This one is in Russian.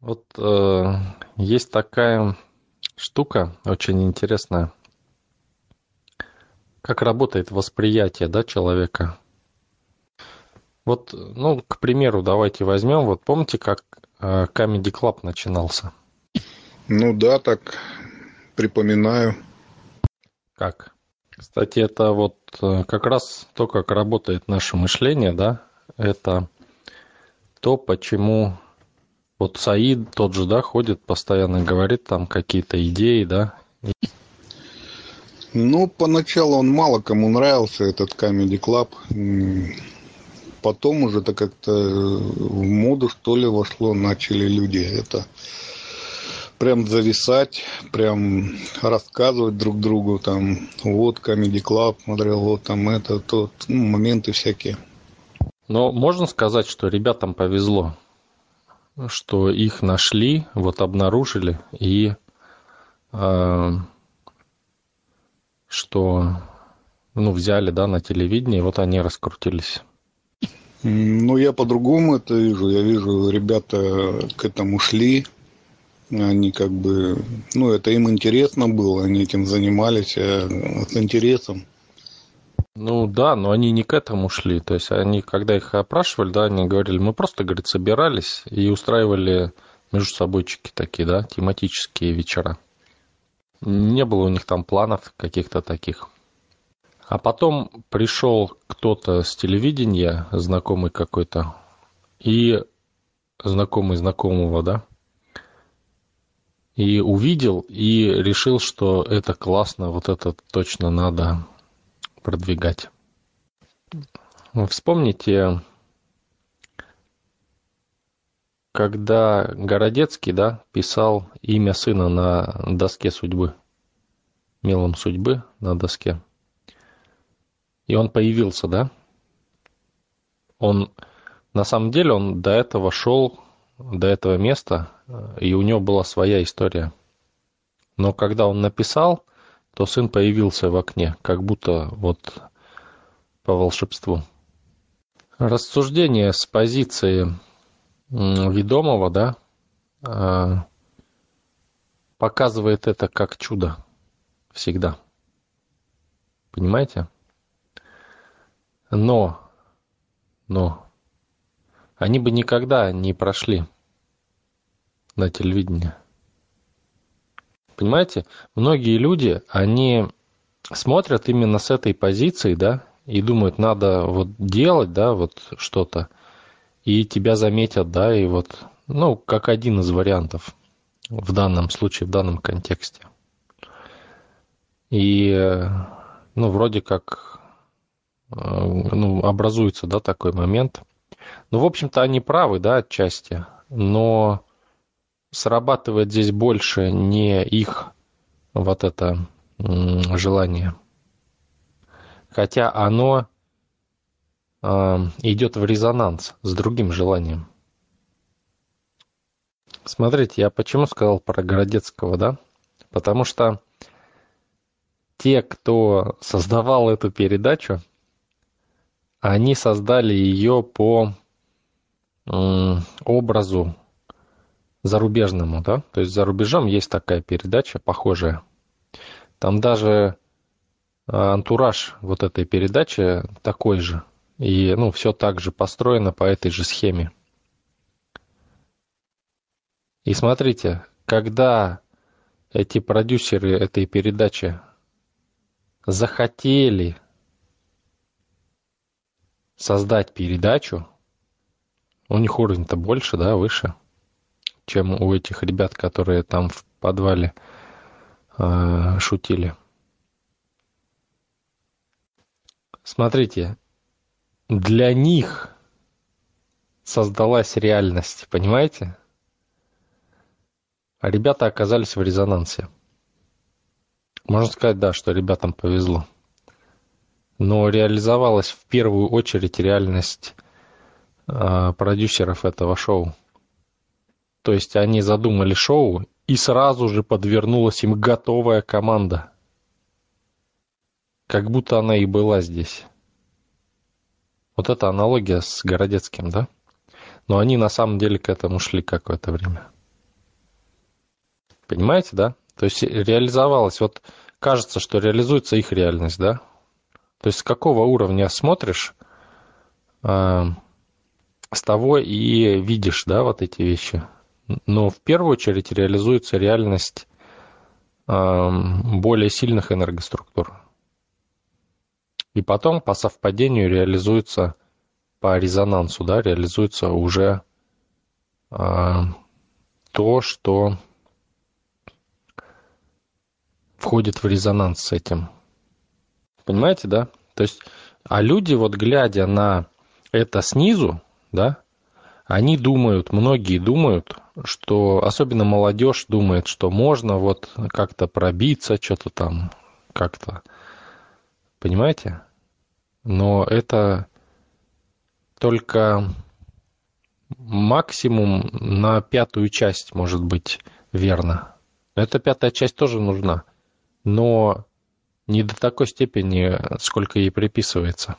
Вот э, есть такая штука очень интересная. Как работает восприятие да, человека. Вот, ну, к примеру, давайте возьмем, вот помните, как э, Comedy Club начинался? Ну да, так припоминаю. Как? Кстати, это вот э, как раз то, как работает наше мышление, да, это то, почему вот Саид тот же, да, ходит постоянно, говорит там какие-то идеи, да. Ну, поначалу он мало кому нравился, этот Comedy Club. Потом уже это как-то в моду, что ли, вошло, начали люди это прям зависать, прям рассказывать друг другу, там, вот Comedy Club смотрел, вот там это, то, ну, моменты всякие. Но можно сказать, что ребятам повезло что их нашли, вот обнаружили, и э, что ну, взяли да, на телевидении, вот они раскрутились. Ну, я по-другому это вижу. Я вижу, ребята к этому шли. Они как бы... Ну, это им интересно было, они этим занимались а с интересом. Ну да, но они не к этому шли. То есть они, когда их опрашивали, да, они говорили, мы просто, говорит, собирались и устраивали между собойчики такие, да, тематические вечера. Не было у них там планов каких-то таких. А потом пришел кто-то с телевидения, знакомый какой-то, и знакомый знакомого, да, и увидел, и решил, что это классно, вот это точно надо продвигать. Вспомните, когда Городецкий да, писал имя сына на доске судьбы, мелом судьбы на доске, и он появился, да? Он, на самом деле, он до этого шел, до этого места, и у него была своя история. Но когда он написал, то сын появился в окне, как будто вот по волшебству. Рассуждение с позиции ведомого, да, а, показывает это как чудо всегда. Понимаете? Но, но, они бы никогда не прошли на телевидение. Понимаете, многие люди, они смотрят именно с этой позиции, да, и думают, надо вот делать, да, вот что-то, и тебя заметят, да, и вот, ну, как один из вариантов в данном случае, в данном контексте. И, ну, вроде как, э, ну, образуется, да, такой момент. Ну, в общем-то, они правы, да, отчасти, но срабатывает здесь больше не их вот это желание. Хотя оно э, идет в резонанс с другим желанием. Смотрите, я почему сказал про Городецкого, да? Потому что те, кто создавал эту передачу, они создали ее по образу зарубежному, да, то есть за рубежом есть такая передача похожая. Там даже а, антураж вот этой передачи такой же. И, ну, все так же построено по этой же схеме. И смотрите, когда эти продюсеры этой передачи захотели создать передачу, у них уровень-то больше, да, выше – чем у этих ребят, которые там в подвале э, шутили. Смотрите, для них создалась реальность, понимаете? А ребята оказались в резонансе. Можно сказать, да, что ребятам повезло. Но реализовалась в первую очередь реальность э, продюсеров этого шоу. То есть они задумали шоу, и сразу же подвернулась им готовая команда. Как будто она и была здесь. Вот это аналогия с Городецким, да? Но они на самом деле к этому шли какое-то время. Понимаете, да? То есть реализовалась, вот кажется, что реализуется их реальность, да? То есть с какого уровня смотришь, э, с того и видишь, да, вот эти вещи. Но в первую очередь реализуется реальность э, более сильных энергоструктур. И потом по совпадению реализуется по резонансу, да, реализуется уже э, то, что входит в резонанс с этим. Понимаете, да? То есть, а люди, вот глядя на это снизу, да, они думают, многие думают, что, особенно молодежь думает, что можно вот как-то пробиться, что-то там, как-то, понимаете? Но это только максимум на пятую часть может быть верно. Эта пятая часть тоже нужна, но не до такой степени, сколько ей приписывается.